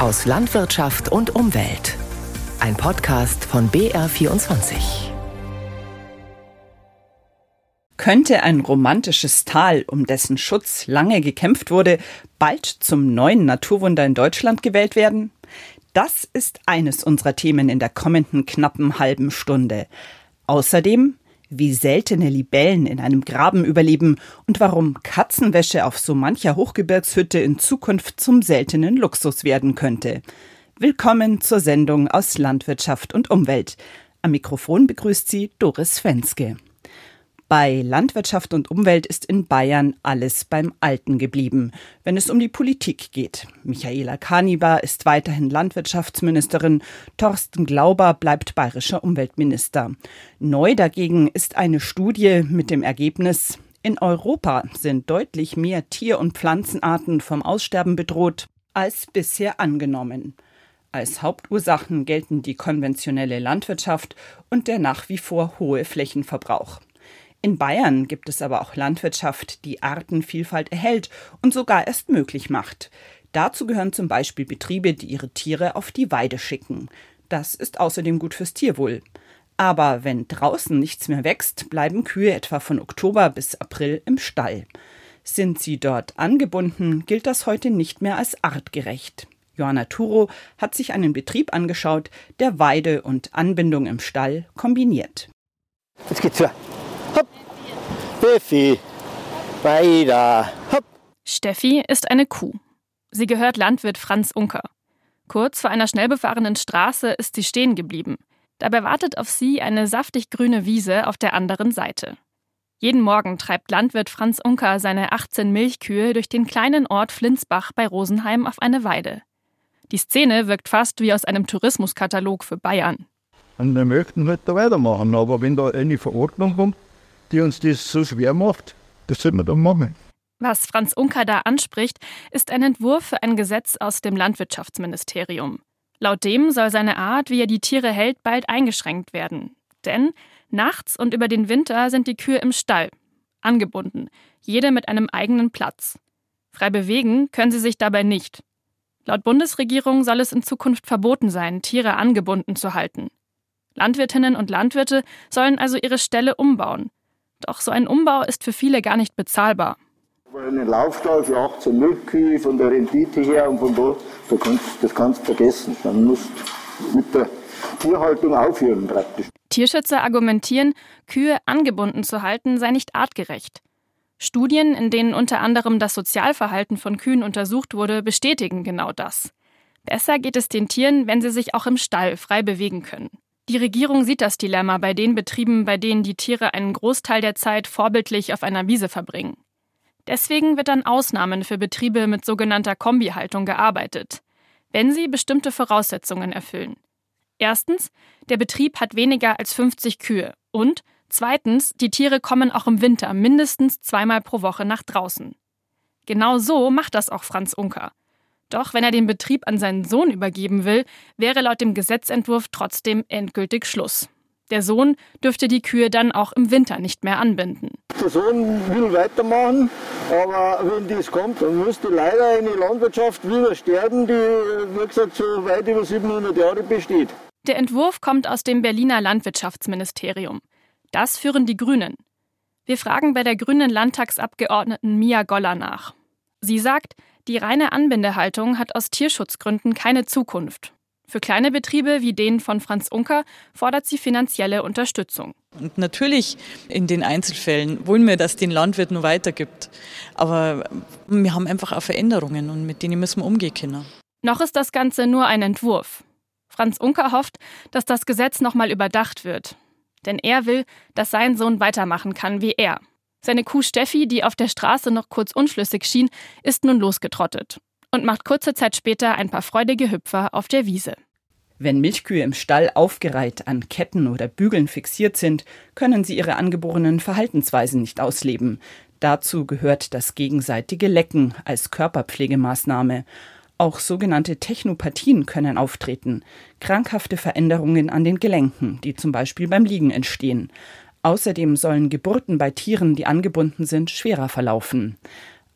aus Landwirtschaft und Umwelt. Ein Podcast von BR24. Könnte ein romantisches Tal, um dessen Schutz lange gekämpft wurde, bald zum neuen Naturwunder in Deutschland gewählt werden? Das ist eines unserer Themen in der kommenden knappen halben Stunde. Außerdem wie seltene Libellen in einem Graben überleben und warum Katzenwäsche auf so mancher Hochgebirgshütte in Zukunft zum seltenen Luxus werden könnte. Willkommen zur Sendung aus Landwirtschaft und Umwelt. Am Mikrofon begrüßt sie Doris Fenske. Bei Landwirtschaft und Umwelt ist in Bayern alles beim Alten geblieben, wenn es um die Politik geht. Michaela Kaniba ist weiterhin Landwirtschaftsministerin, Thorsten Glauber bleibt bayerischer Umweltminister. Neu dagegen ist eine Studie mit dem Ergebnis, in Europa sind deutlich mehr Tier- und Pflanzenarten vom Aussterben bedroht als bisher angenommen. Als Hauptursachen gelten die konventionelle Landwirtschaft und der nach wie vor hohe Flächenverbrauch. In Bayern gibt es aber auch Landwirtschaft, die Artenvielfalt erhält und sogar erst möglich macht. Dazu gehören zum Beispiel Betriebe, die ihre Tiere auf die Weide schicken. Das ist außerdem gut fürs Tierwohl. Aber wenn draußen nichts mehr wächst, bleiben Kühe etwa von Oktober bis April im Stall. Sind sie dort angebunden, gilt das heute nicht mehr als artgerecht. Johanna Turo hat sich einen Betrieb angeschaut, der Weide und Anbindung im Stall kombiniert. Jetzt geht's ja. Hopp. Steffi. Weiter. Hopp. Steffi ist eine Kuh. Sie gehört Landwirt Franz Unker. Kurz vor einer schnell befahrenen Straße ist sie stehen geblieben. Dabei wartet auf sie eine saftig grüne Wiese auf der anderen Seite. Jeden Morgen treibt Landwirt Franz Unker seine 18 Milchkühe durch den kleinen Ort Flinsbach bei Rosenheim auf eine Weide. Die Szene wirkt fast wie aus einem Tourismuskatalog für Bayern. Und wir möchten halt da weitermachen, aber wenn da eine Verordnung kommt, die uns das so schwer macht, das sollten wir dann machen. Was Franz Unker da anspricht, ist ein Entwurf für ein Gesetz aus dem Landwirtschaftsministerium. Laut dem soll seine Art, wie er die Tiere hält, bald eingeschränkt werden. Denn nachts und über den Winter sind die Kühe im Stall, angebunden, jede mit einem eigenen Platz. Frei bewegen können sie sich dabei nicht. Laut Bundesregierung soll es in Zukunft verboten sein, Tiere angebunden zu halten. Landwirtinnen und Landwirte sollen also ihre Ställe umbauen. Doch so ein Umbau ist für viele gar nicht bezahlbar. Einen Laufstall für 18 Milchkühe von der Rendite her und von da, da kannst, das kannst du vergessen. Dann musst du mit der Tierhaltung aufhören praktisch. Tierschützer argumentieren, Kühe angebunden zu halten sei nicht artgerecht. Studien, in denen unter anderem das Sozialverhalten von Kühen untersucht wurde, bestätigen genau das. Besser geht es den Tieren, wenn sie sich auch im Stall frei bewegen können. Die Regierung sieht das Dilemma bei den Betrieben, bei denen die Tiere einen Großteil der Zeit vorbildlich auf einer Wiese verbringen. Deswegen wird an Ausnahmen für Betriebe mit sogenannter Kombihaltung gearbeitet, wenn sie bestimmte Voraussetzungen erfüllen. Erstens, der Betrieb hat weniger als 50 Kühe und zweitens, die Tiere kommen auch im Winter mindestens zweimal pro Woche nach draußen. Genau so macht das auch Franz Unker. Doch wenn er den Betrieb an seinen Sohn übergeben will, wäre laut dem Gesetzentwurf trotzdem endgültig Schluss. Der Sohn dürfte die Kühe dann auch im Winter nicht mehr anbinden. Der Sohn will weitermachen, aber wenn das kommt, dann müsste leider eine Landwirtschaft wieder sterben, die, wie gesagt, so weit über 700 Jahre besteht. Der Entwurf kommt aus dem Berliner Landwirtschaftsministerium. Das führen die Grünen. Wir fragen bei der grünen Landtagsabgeordneten Mia Goller nach. Sie sagt, die reine Anbindehaltung hat aus Tierschutzgründen keine Zukunft. Für kleine Betriebe wie den von Franz Unker fordert sie finanzielle Unterstützung. Und natürlich in den Einzelfällen wollen wir, dass den Landwirt nur weitergibt. Aber wir haben einfach auch Veränderungen und mit denen müssen wir umgehen können. Noch ist das Ganze nur ein Entwurf. Franz Unker hofft, dass das Gesetz nochmal überdacht wird. Denn er will, dass sein Sohn weitermachen kann wie er. Seine Kuh Steffi, die auf der Straße noch kurz unschlüssig schien, ist nun losgetrottet und macht kurze Zeit später ein paar freudige Hüpfer auf der Wiese. Wenn Milchkühe im Stall aufgereiht an Ketten oder Bügeln fixiert sind, können sie ihre angeborenen Verhaltensweisen nicht ausleben. Dazu gehört das gegenseitige Lecken als Körperpflegemaßnahme. Auch sogenannte Technopathien können auftreten, krankhafte Veränderungen an den Gelenken, die zum Beispiel beim Liegen entstehen. Außerdem sollen Geburten bei Tieren, die angebunden sind, schwerer verlaufen.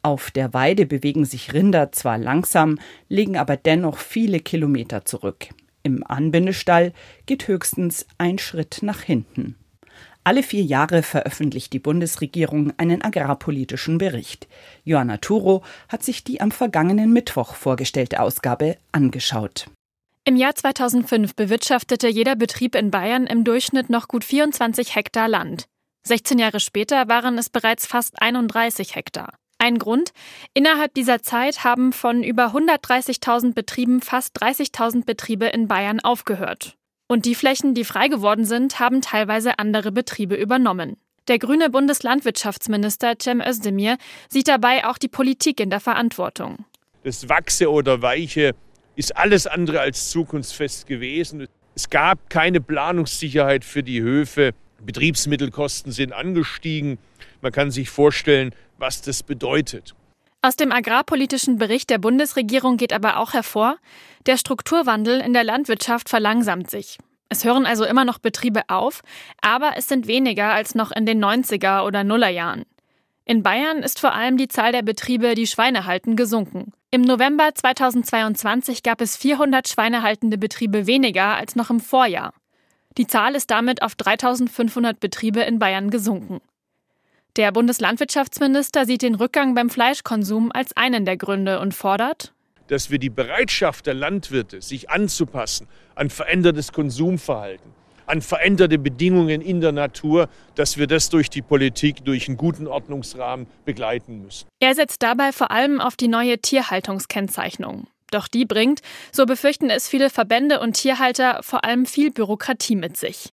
Auf der Weide bewegen sich Rinder zwar langsam, legen aber dennoch viele Kilometer zurück. Im Anbindestall geht höchstens ein Schritt nach hinten. Alle vier Jahre veröffentlicht die Bundesregierung einen agrarpolitischen Bericht. Johanna Turo hat sich die am vergangenen Mittwoch vorgestellte Ausgabe angeschaut. Im Jahr 2005 bewirtschaftete jeder Betrieb in Bayern im Durchschnitt noch gut 24 Hektar Land. 16 Jahre später waren es bereits fast 31 Hektar. Ein Grund, innerhalb dieser Zeit haben von über 130.000 Betrieben fast 30.000 Betriebe in Bayern aufgehört. Und die Flächen, die frei geworden sind, haben teilweise andere Betriebe übernommen. Der grüne Bundeslandwirtschaftsminister Cem Özdemir sieht dabei auch die Politik in der Verantwortung. Das Wachse oder Weiche ist alles andere als zukunftsfest gewesen. Es gab keine Planungssicherheit für die Höfe. Betriebsmittelkosten sind angestiegen. Man kann sich vorstellen, was das bedeutet. Aus dem agrarpolitischen Bericht der Bundesregierung geht aber auch hervor, der Strukturwandel in der Landwirtschaft verlangsamt sich. Es hören also immer noch Betriebe auf, aber es sind weniger als noch in den 90er oder Nullerjahren. In Bayern ist vor allem die Zahl der Betriebe, die Schweine halten, gesunken. Im November 2022 gab es 400 schweinehaltende Betriebe weniger als noch im Vorjahr. Die Zahl ist damit auf 3500 Betriebe in Bayern gesunken. Der Bundeslandwirtschaftsminister sieht den Rückgang beim Fleischkonsum als einen der Gründe und fordert, dass wir die Bereitschaft der Landwirte, sich anzupassen an verändertes Konsumverhalten, an veränderte Bedingungen in der Natur, dass wir das durch die Politik, durch einen guten Ordnungsrahmen begleiten müssen. Er setzt dabei vor allem auf die neue Tierhaltungskennzeichnung. Doch die bringt, so befürchten es viele Verbände und Tierhalter, vor allem viel Bürokratie mit sich.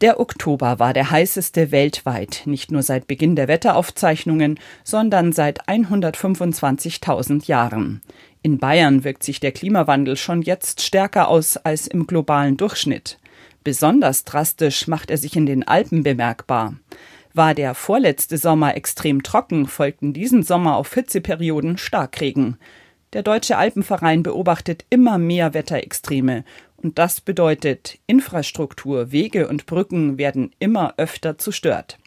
Der Oktober war der heißeste weltweit, nicht nur seit Beginn der Wetteraufzeichnungen, sondern seit 125.000 Jahren. In Bayern wirkt sich der Klimawandel schon jetzt stärker aus als im globalen Durchschnitt. Besonders drastisch macht er sich in den Alpen bemerkbar. War der vorletzte Sommer extrem trocken, folgten diesen Sommer auf Hitzeperioden Starkregen. Der Deutsche Alpenverein beobachtet immer mehr Wetterextreme und das bedeutet, Infrastruktur, Wege und Brücken werden immer öfter zerstört.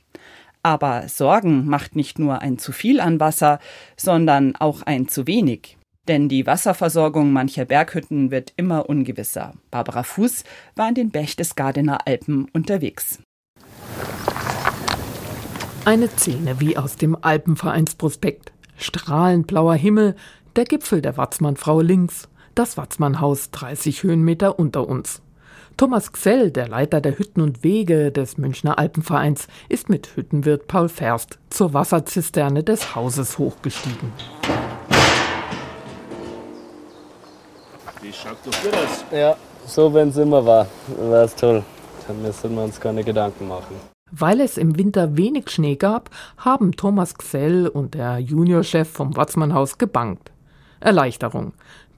Aber Sorgen macht nicht nur ein zu viel an Wasser, sondern auch ein zu wenig. Denn die Wasserversorgung mancher Berghütten wird immer ungewisser. Barbara Fuß war in den Berchtesgadener Alpen unterwegs. Eine Szene wie aus dem Alpenvereinsprospekt. Strahlend blauer Himmel, der Gipfel der Watzmannfrau links, das Watzmannhaus 30 Höhenmeter unter uns. Thomas Gsell, der Leiter der Hütten und Wege des Münchner Alpenvereins, ist mit Hüttenwirt Paul Ferst zur Wasserzisterne des Hauses hochgestiegen. Schaut doch gut aus? Ja, so wenn es immer war, war es toll. Dann müssen wir uns keine Gedanken machen. Weil es im Winter wenig Schnee gab, haben Thomas Gsell und der Juniorchef vom Watzmannhaus gebankt. Erleichterung.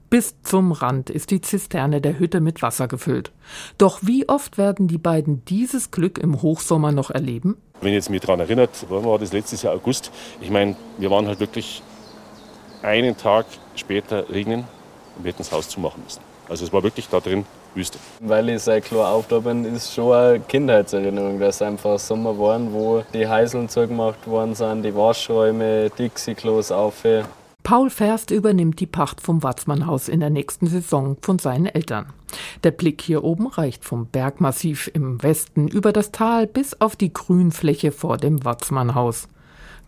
Bis zum Rand ist die Zisterne der Hütte mit Wasser gefüllt. Doch wie oft werden die beiden dieses Glück im Hochsommer noch erleben? Wenn ihr jetzt mich daran erinnert, wann war das letztes Jahr August? Ich meine, wir waren halt wirklich einen Tag später regnen und wir hätten das Haus zumachen müssen. Also es war wirklich da drin Wüste. Weil ich sehr klar auf da bin, ist schon eine Kindheitserinnerung, dass einfach Sommer waren, wo die Heiseln zugemacht worden sind, die Waschräume, Dixie-Klos auf. Paul Ferst übernimmt die Pacht vom Watzmannhaus in der nächsten Saison von seinen Eltern. Der Blick hier oben reicht vom Bergmassiv im Westen über das Tal bis auf die Grünfläche vor dem Watzmannhaus.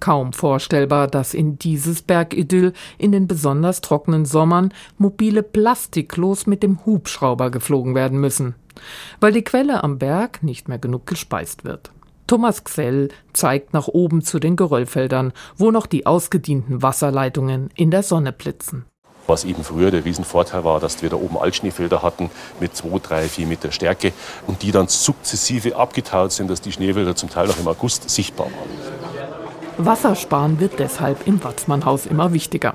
Kaum vorstellbar, dass in dieses Bergidyll in den besonders trockenen Sommern mobile Plastikklos mit dem Hubschrauber geflogen werden müssen, weil die Quelle am Berg nicht mehr genug gespeist wird. Thomas Gsell zeigt nach oben zu den Geröllfeldern, wo noch die ausgedienten Wasserleitungen in der Sonne blitzen. Was eben früher der Riesenvorteil war, dass wir da oben Altschneefelder hatten mit 2, 3, 4 Meter Stärke und die dann sukzessive abgetaut sind, dass die Schneefelder zum Teil noch im August sichtbar waren. Wassersparen wird deshalb im Watzmannhaus immer wichtiger.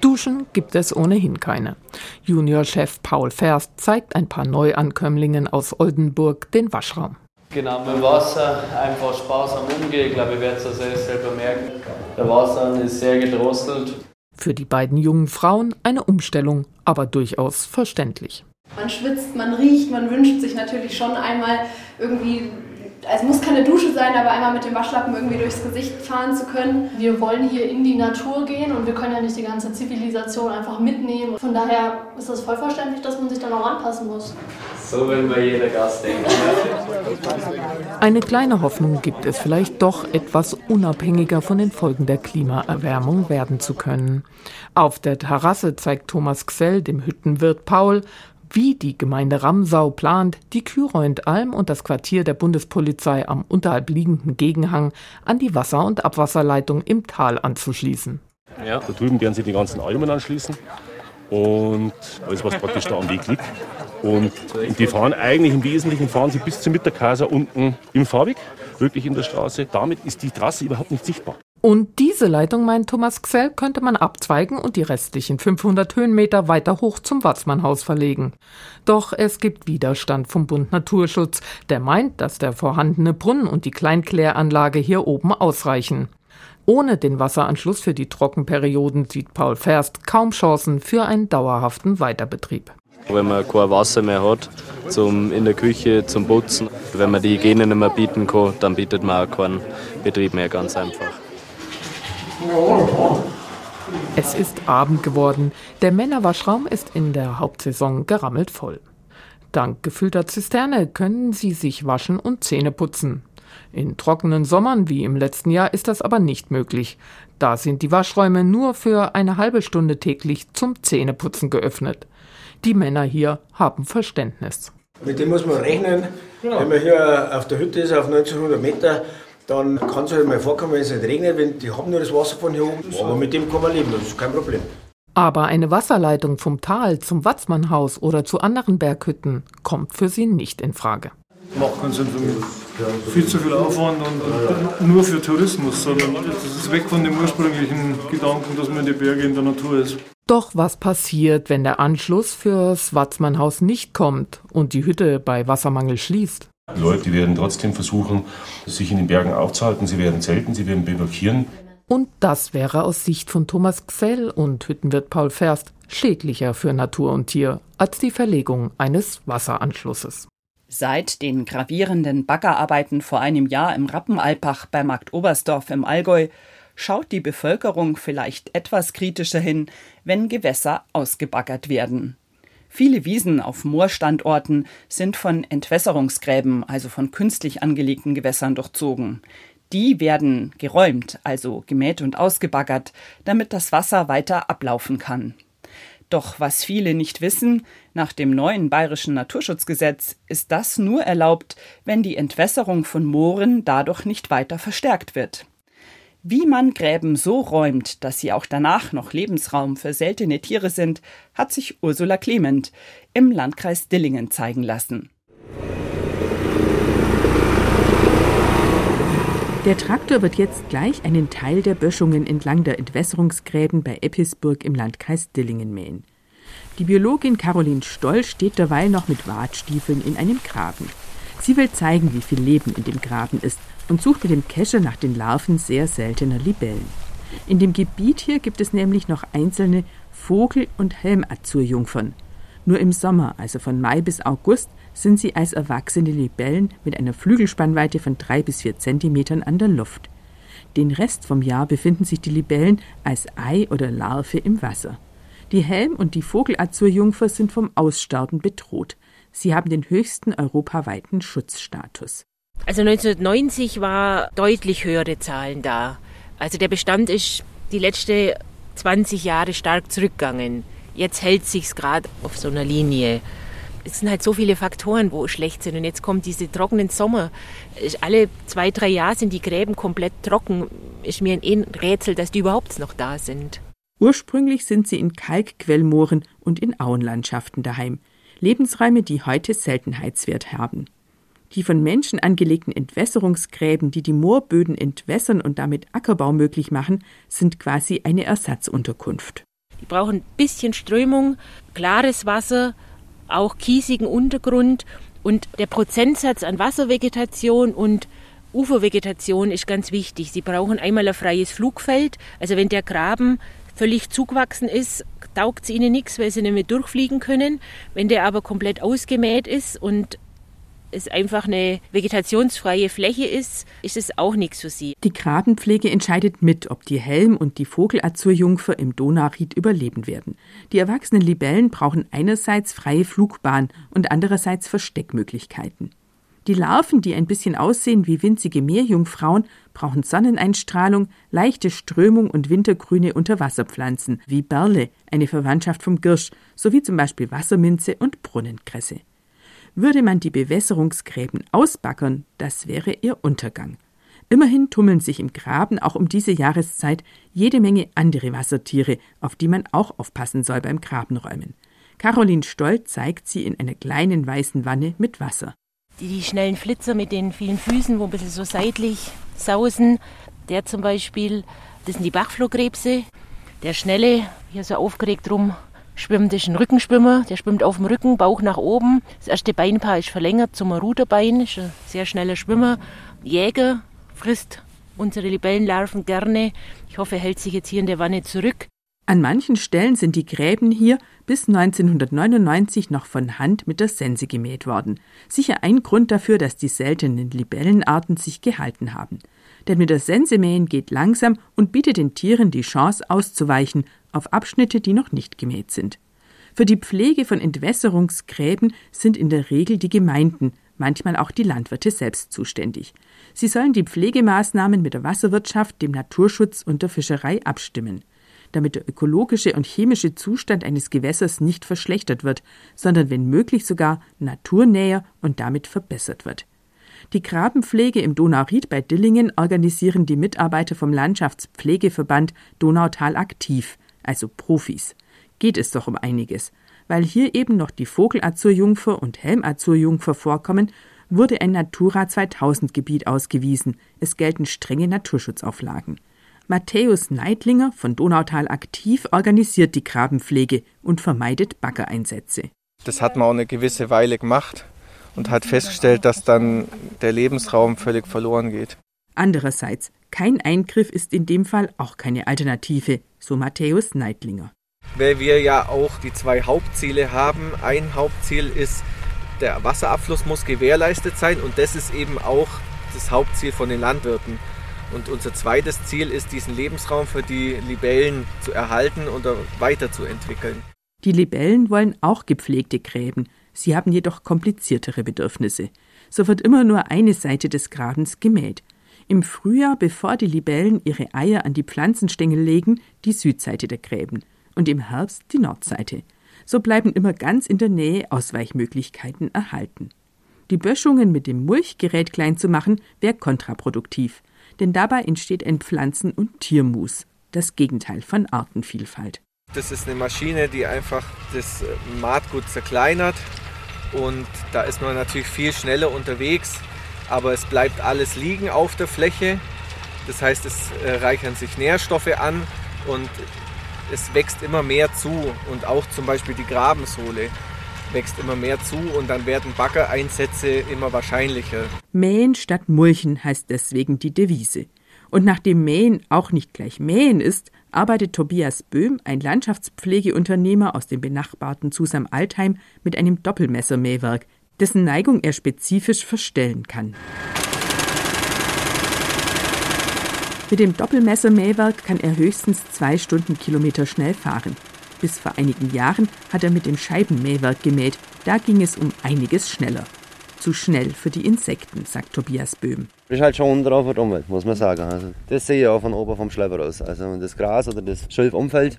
Duschen gibt es ohnehin keine. Juniorchef Paul Ferst zeigt ein paar Neuankömmlingen aus Oldenburg den Waschraum. Genau, mit Wasser einfach sparsam umgehen. Ich glaube, ihr werdet es selbst selber merken. Der Wasser ist sehr gedrosselt. Für die beiden jungen Frauen eine Umstellung, aber durchaus verständlich. Man schwitzt, man riecht, man wünscht sich natürlich schon einmal irgendwie Es muss keine Dusche sein, aber einmal mit dem Waschlappen irgendwie durchs Gesicht fahren zu können. Wir wollen hier in die Natur gehen und wir können ja nicht die ganze Zivilisation einfach mitnehmen. Von daher ist das voll verständlich, dass man sich dann auch anpassen muss. So will mal jeder Gast denken. Eine kleine Hoffnung gibt es vielleicht doch, etwas unabhängiger von den Folgen der Klimaerwärmung werden zu können. Auf der Terrasse zeigt Thomas Gsell dem Hüttenwirt Paul, wie die Gemeinde Ramsau plant, die Kühreuendalm und das Quartier der Bundespolizei am unterhalb liegenden Gegenhang an die Wasser- und Abwasserleitung im Tal anzuschließen. Ja. Da drüben werden sie die ganzen Almen anschließen und alles, was praktisch da am Weg liegt. Und, die fahren eigentlich im Wesentlichen fahren sie bis zum Mitterkaiser unten im Fahrweg, wirklich in der Straße. Damit ist die Trasse überhaupt nicht sichtbar. Und diese Leitung, meint Thomas Gsell, könnte man abzweigen und die restlichen 500 Höhenmeter weiter hoch zum Watzmannhaus verlegen. Doch es gibt Widerstand vom Bund Naturschutz, der meint, dass der vorhandene Brunnen und die Kleinkläranlage hier oben ausreichen. Ohne den Wasseranschluss für die Trockenperioden sieht Paul Ferst kaum Chancen für einen dauerhaften Weiterbetrieb. Wenn man kein Wasser mehr hat zum in der Küche, zum Putzen, wenn man die Hygiene nicht mehr bieten kann, dann bietet man auch keinen Betrieb mehr, ganz einfach. Es ist Abend geworden. Der Männerwaschraum ist in der Hauptsaison gerammelt voll. Dank gefüllter Zisterne können sie sich waschen und Zähne putzen. In trockenen Sommern wie im letzten Jahr ist das aber nicht möglich. Da sind die Waschräume nur für eine halbe Stunde täglich zum Zähneputzen geöffnet. Die Männer hier haben Verständnis. Mit dem muss man rechnen. Wenn man hier auf der Hütte ist, auf 1900 Meter, dann kann es halt mal vorkommen, wenn es nicht regnet, wenn die haben nur das Wasser von hier oben. Aber mit dem kann man leben, das ist kein Problem. Aber eine Wasserleitung vom Tal zum Watzmannhaus oder zu anderen Berghütten kommt für sie nicht in Frage. Macht keinen Sinn für mich. Viel zu viel Aufwand und, und nur für Tourismus, sondern das ist weg von dem ursprünglichen Gedanken, dass man in die Berge in der Natur ist. Doch was passiert, wenn der Anschluss fürs Watzmannhaus nicht kommt und die Hütte bei Wassermangel schließt? Die Leute werden trotzdem versuchen, sich in den Bergen aufzuhalten. Sie werden zelten, sie werden bivakieren. Und das wäre aus Sicht von Thomas Gsell und Hüttenwirt Paul Ferst schädlicher für Natur und Tier als die Verlegung eines Wasseranschlusses. Seit den gravierenden Baggerarbeiten vor einem Jahr im Rappenalpach bei Markt Oberstdorf im Allgäu schaut die Bevölkerung vielleicht etwas kritischer hin, wenn Gewässer ausgebaggert werden. Viele Wiesen auf Moorstandorten sind von Entwässerungsgräben, also von künstlich angelegten Gewässern durchzogen. Die werden geräumt, also gemäht und ausgebaggert, damit das Wasser weiter ablaufen kann. Doch was viele nicht wissen, nach dem neuen bayerischen Naturschutzgesetz ist das nur erlaubt, wenn die Entwässerung von Mooren dadurch nicht weiter verstärkt wird. Wie man Gräben so räumt, dass sie auch danach noch Lebensraum für seltene Tiere sind, hat sich Ursula Clement im Landkreis Dillingen zeigen lassen. Der Traktor wird jetzt gleich einen Teil der Böschungen entlang der Entwässerungsgräben bei Eppisburg im Landkreis Dillingen mähen. Die Biologin Caroline Stoll steht derweil noch mit Watstiefeln in einem Graben. Sie will zeigen, wie viel Leben in dem Graben ist und sucht mit dem Kescher nach den Larven sehr seltener Libellen. In dem Gebiet hier gibt es nämlich noch einzelne Vogel- und Helmazurjungfern. Nur im Sommer, also von Mai bis August, sind sie als erwachsene Libellen mit einer Flügelspannweite von drei bis vier Zentimetern an der Luft. Den Rest vom Jahr befinden sich die Libellen als Ei oder Larve im Wasser. Die Helm- und die Vogelazurjungfer sind vom Aussterben bedroht. Sie haben den höchsten europaweiten Schutzstatus. Also 1990 war deutlich höhere Zahlen da. Also der Bestand ist die letzten 20 Jahre stark zurückgegangen. Jetzt hält sich's gerade auf so einer Linie. Es sind halt so viele Faktoren, wo schlecht sind. Und jetzt kommt diese trockenen Sommer. Alle zwei, drei Jahre sind die Gräben komplett trocken. Ist mir ein Rätsel, dass die überhaupt noch da sind. Ursprünglich sind sie in Kalkquellmooren und in Auenlandschaften daheim. Lebensräume, die heute Seltenheitswert haben. Die von Menschen angelegten Entwässerungsgräben, die die Moorböden entwässern und damit Ackerbau möglich machen, sind quasi eine Ersatzunterkunft. Die brauchen ein bisschen Strömung, klares Wasser, auch kiesigen Untergrund und der Prozentsatz an Wasservegetation und Ufervegetation ist ganz wichtig. Sie brauchen einmal ein freies Flugfeld, also wenn der Graben völlig zugewachsen ist, taugt es ihnen nichts, weil sie nicht mehr durchfliegen können. Wenn der aber komplett ausgemäht ist und es einfach eine vegetationsfreie Fläche ist, ist es auch nichts für sie. Die Grabenpflege entscheidet mit, ob die Helm- und die Vogelazurjungfer im Donauried überleben werden. Die erwachsenen Libellen brauchen einerseits freie Flugbahn und andererseits Versteckmöglichkeiten. Die Larven, die ein bisschen aussehen wie winzige Meerjungfrauen, brauchen Sonneneinstrahlung, leichte Strömung und wintergrüne Unterwasserpflanzen wie Berle, eine Verwandtschaft vom Girsch, sowie zum Beispiel Wasserminze und Brunnenkresse. Würde man die Bewässerungsgräben ausbackern, das wäre ihr Untergang. Immerhin tummeln sich im Graben auch um diese Jahreszeit jede Menge andere Wassertiere, auf die man auch aufpassen soll beim Grabenräumen. Caroline Stoll zeigt sie in einer kleinen weißen Wanne mit Wasser. Die, die schnellen Flitzer mit den vielen Füßen, wo ein bisschen so seitlich sausen, der zum Beispiel, das sind die Bachflohkrebse. Der schnelle, hier so aufgeregt rum, schwimmt, ist ein Rückenschwimmer, der schwimmt auf dem Rücken, Bauch nach oben. Das erste Beinpaar ist verlängert zum Ruderbein, ist ein sehr schneller Schwimmer. Jäger frisst unsere Libellenlarven gerne. Ich hoffe, er hält sich jetzt hier in der Wanne zurück. An manchen Stellen sind die Gräben hier bis 1999 noch von Hand mit der Sense gemäht worden. Sicher ein Grund dafür, dass die seltenen Libellenarten sich gehalten haben. Denn mit der Sense mähen geht langsam und bietet den Tieren die Chance auszuweichen auf Abschnitte, die noch nicht gemäht sind. Für die Pflege von Entwässerungsgräben sind in der Regel die Gemeinden, manchmal auch die Landwirte selbst zuständig. Sie sollen die Pflegemaßnahmen mit der Wasserwirtschaft, dem Naturschutz und der Fischerei abstimmen damit der ökologische und chemische Zustand eines Gewässers nicht verschlechtert wird, sondern wenn möglich sogar naturnäher und damit verbessert wird. Die Grabenpflege im Donauried bei Dillingen organisieren die Mitarbeiter vom Landschaftspflegeverband Donautal aktiv, also Profis. Geht es doch um einiges. Weil hier eben noch die Vogelazurjungfer und Helmazurjungfer vorkommen, wurde ein Natura 2000 Gebiet ausgewiesen. Es gelten strenge Naturschutzauflagen. Matthäus Neidlinger von Donautal aktiv organisiert die Grabenpflege und vermeidet Baggereinsätze. Das hat man auch eine gewisse Weile gemacht und hat festgestellt, dass dann der Lebensraum völlig verloren geht. Andererseits, kein Eingriff ist in dem Fall auch keine Alternative, so Matthäus Neidlinger. Weil wir ja auch die zwei Hauptziele haben. Ein Hauptziel ist, der Wasserabfluss muss gewährleistet sein und das ist eben auch das Hauptziel von den Landwirten. Und unser zweites Ziel ist, diesen Lebensraum für die Libellen zu erhalten und weiterzuentwickeln. Die Libellen wollen auch gepflegte Gräben. Sie haben jedoch kompliziertere Bedürfnisse. So wird immer nur eine Seite des Grabens gemäht. Im Frühjahr, bevor die Libellen ihre Eier an die Pflanzenstängel legen, die Südseite der Gräben und im Herbst die Nordseite. So bleiben immer ganz in der Nähe Ausweichmöglichkeiten erhalten. Die Böschungen mit dem Mulchgerät klein zu machen, wäre kontraproduktiv denn dabei entsteht ein Pflanzen- und Tiermus, das Gegenteil von Artenvielfalt. Das ist eine Maschine, die einfach das äh, Maatgut zerkleinert und da ist man natürlich viel schneller unterwegs, aber es bleibt alles liegen auf der Fläche. Das heißt, es äh, reichern sich Nährstoffe an und es wächst immer mehr zu und auch zum Beispiel die Grabensohle wächst immer mehr zu und dann werden Baggereinsätze immer wahrscheinlicher. Mähen statt Mulchen heißt deswegen die Devise. Und nachdem Mähen auch nicht gleich Mähen ist, arbeitet Tobias Böhm, ein Landschaftspflegeunternehmer aus dem benachbarten Zusam-Altheim, mit einem Doppelmessermähwerk, dessen Neigung er spezifisch verstellen kann. Mit dem Doppelmessermähwerk kann er höchstens zwei Stundenkilometer schnell fahren. Bis vor einigen Jahren hat er mit dem Scheibenmähwerk gemäht. Da ging es um einiges schneller. Zu schnell für die Insekten, sagt Tobias Böhm. Das ist halt schon drauf für die Umwelt, muss man sagen. Also, das sehe ich auch von oben vom Schlepper aus. Also wenn das Gras oder das Schilf umfällt,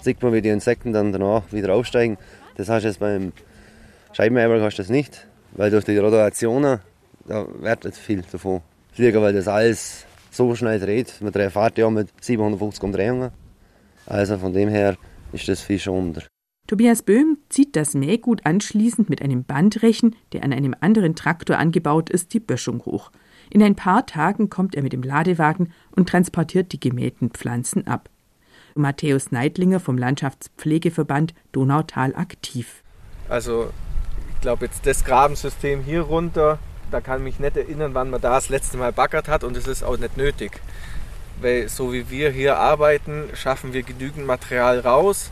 sieht man, wie die Insekten dann danach wieder aufsteigen. Das hast du jetzt beim Scheibenmähwerk hast du das nicht, weil durch die Rotationen, da wird nicht viel davon fliegen, weil das alles so schnell dreht. Man fährt ja mit 750 Umdrehungen. Also von dem her ist das viel schonender. Tobias Böhm zieht das Mähgut anschließend mit einem Bandrechen, der an einem anderen Traktor angebaut ist, die Böschung hoch. In ein paar Tagen kommt er mit dem Ladewagen und transportiert die gemähten Pflanzen ab. Matthäus Neidlinger vom Landschaftspflegeverband Donautal aktiv. Also, glaube, jetzt das Grabensystem hier runter, da kann mich nicht erinnern, wann man da das letzte Mal baggert hat und es ist auch nicht nötig weil so wie wir hier arbeiten, schaffen wir genügend Material raus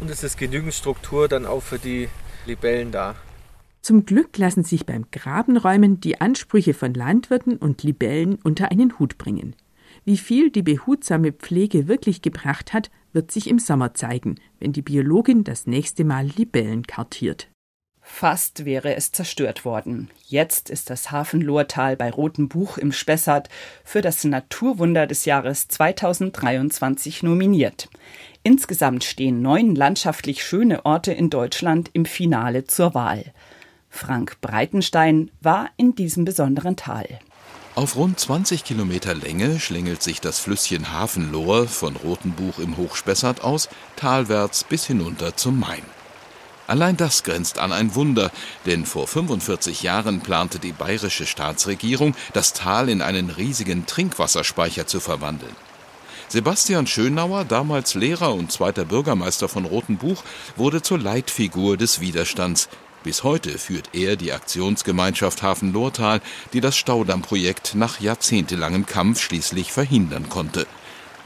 und es ist genügend Struktur dann auch für die Libellen da. Zum Glück lassen sich beim Grabenräumen die Ansprüche von Landwirten und Libellen unter einen Hut bringen. Wie viel die behutsame Pflege wirklich gebracht hat, wird sich im Sommer zeigen, wenn die Biologin das nächste Mal Libellen kartiert. Fast wäre es zerstört worden. Jetzt ist das Hafenlohrtal bei Roten Buch im Spessart für das Naturwunder des Jahres 2023 nominiert. Insgesamt stehen neun landschaftlich schöne Orte in Deutschland im Finale zur Wahl. Frank Breitenstein war in diesem besonderen Tal. Auf rund 20 Kilometer Länge schlängelt sich das Flüsschen Hafenlohr von Rotenbuch im Hochspessart aus, talwärts bis hinunter zum Main. Allein das grenzt an ein Wunder, denn vor 45 Jahren plante die bayerische Staatsregierung, das Tal in einen riesigen Trinkwasserspeicher zu verwandeln. Sebastian Schönauer, damals Lehrer und zweiter Bürgermeister von Rotenbuch, wurde zur Leitfigur des Widerstands. Bis heute führt er die Aktionsgemeinschaft Hafen-Lohrtal, die das Staudammprojekt nach jahrzehntelangem Kampf schließlich verhindern konnte.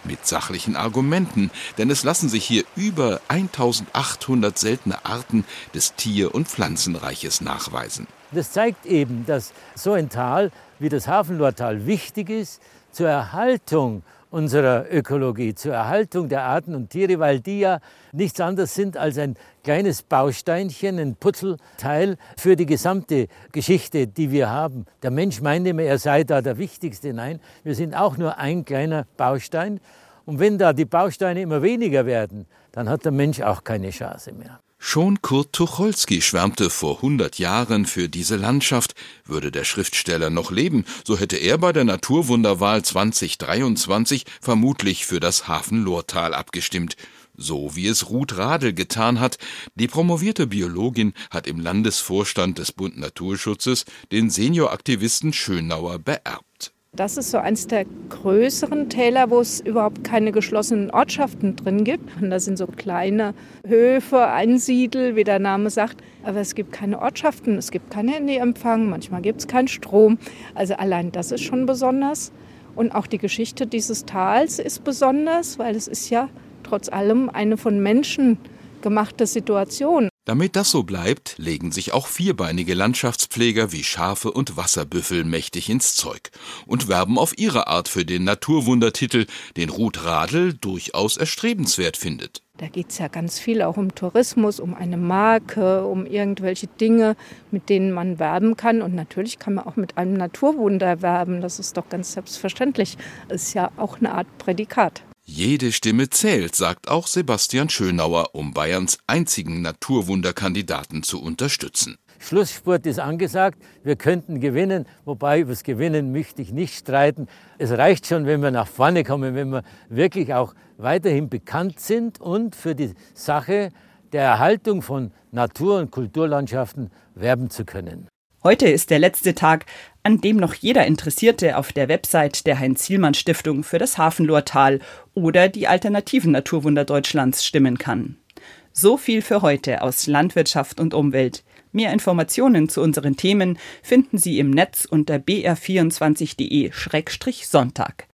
Mit sachlichen Argumenten, denn es lassen sich hier über 1800 seltene Arten des Tier- und Pflanzenreiches nachweisen. Das zeigt eben, dass so ein Tal wie das Hafenlohrtal wichtig ist zur Erhaltung unserer Ökologie, zur Erhaltung der Arten und Tiere, weil die ja nichts anderes sind als ein kleines Bausteinchen, ein Putzelteil für die gesamte Geschichte, die wir haben. Der Mensch meint immer, er sei da der Wichtigste. Nein, wir sind auch nur ein kleiner Baustein. Und wenn da die Bausteine immer weniger werden, dann hat der Mensch auch keine Chance mehr. Schon Kurt Tucholsky schwärmte vor 100 Jahren für diese Landschaft. Würde der Schriftsteller noch leben, so hätte er bei der Naturwunderwahl 2023 vermutlich für das Hafen-Lohrtal abgestimmt. So wie es Ruth Radl getan hat. Die promovierte Biologin hat im Landesvorstand des Bund Naturschutzes den Senioraktivisten Schönauer beerbt. Das ist so eins der größeren Täler, wo es überhaupt keine geschlossenen Ortschaften drin gibt. Und da sind so kleine Höfe, Einsiedel, wie der Name sagt. Aber es gibt keine Ortschaften, es gibt keinen Handyempfang, manchmal gibt es keinen Strom. Also allein das ist schon besonders. Und auch die Geschichte dieses Tals ist besonders, weil es ist ja trotz allem eine von Menschen gemachte Situation. Damit das so bleibt, legen sich auch vierbeinige Landschaftspfleger wie Schafe und Wasserbüffel mächtig ins Zeug und werben auf ihre Art für den Naturwundertitel, den Ruth Radl durchaus erstrebenswert findet. Da geht es ja ganz viel auch um Tourismus, um eine Marke, um irgendwelche Dinge, mit denen man werben kann. Und natürlich kann man auch mit einem Naturwunder werben. Das ist doch ganz selbstverständlich. Ist ja auch eine Art Prädikat. Jede Stimme zählt, sagt auch Sebastian Schönauer, um Bayerns einzigen Naturwunderkandidaten zu unterstützen. Schlussspurt ist angesagt. Wir könnten gewinnen, wobei über das Gewinnen möchte ich nicht streiten. Es reicht schon, wenn wir nach vorne kommen, wenn wir wirklich auch weiterhin bekannt sind und für die Sache der Erhaltung von Natur- und Kulturlandschaften werben zu können. Heute ist der letzte Tag, an dem noch jeder Interessierte auf der Website der Heinz-Zielmann-Stiftung für das Hafenlohrtal oder die alternativen Naturwunder Deutschlands stimmen kann. So viel für heute aus Landwirtschaft und Umwelt. Mehr Informationen zu unseren Themen finden Sie im Netz unter br24.de-sonntag.